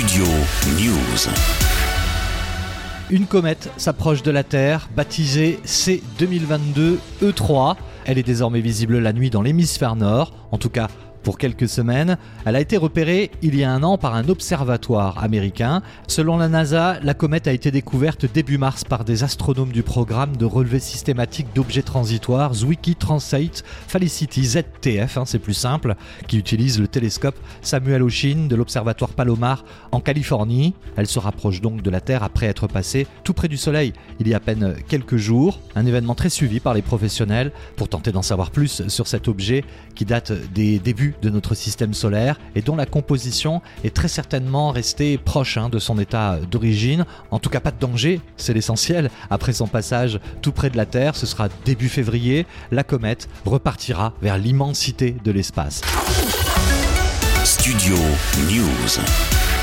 Studio News. Une comète s'approche de la Terre, baptisée C2022 E3. Elle est désormais visible la nuit dans l'hémisphère nord, en tout cas pour quelques semaines. Elle a été repérée il y a un an par un observatoire américain. Selon la NASA, la comète a été découverte début mars par des astronomes du programme de relevé systématique d'objets transitoires Zwicky Translate Felicity ZTF, hein, c'est plus simple, qui utilise le télescope Samuel Oshin de l'observatoire Palomar en Californie. Elle se rapproche donc de la Terre après être passée tout près du Soleil il y a à peine quelques jours. Un événement très suivi par les professionnels pour tenter d'en savoir plus sur cet objet qui date des débuts de notre système solaire et dont la composition est très certainement restée proche hein, de son état d'origine. En tout cas, pas de danger, c'est l'essentiel. Après son passage tout près de la Terre, ce sera début février, la comète repartira vers l'immensité de l'espace. Studio News.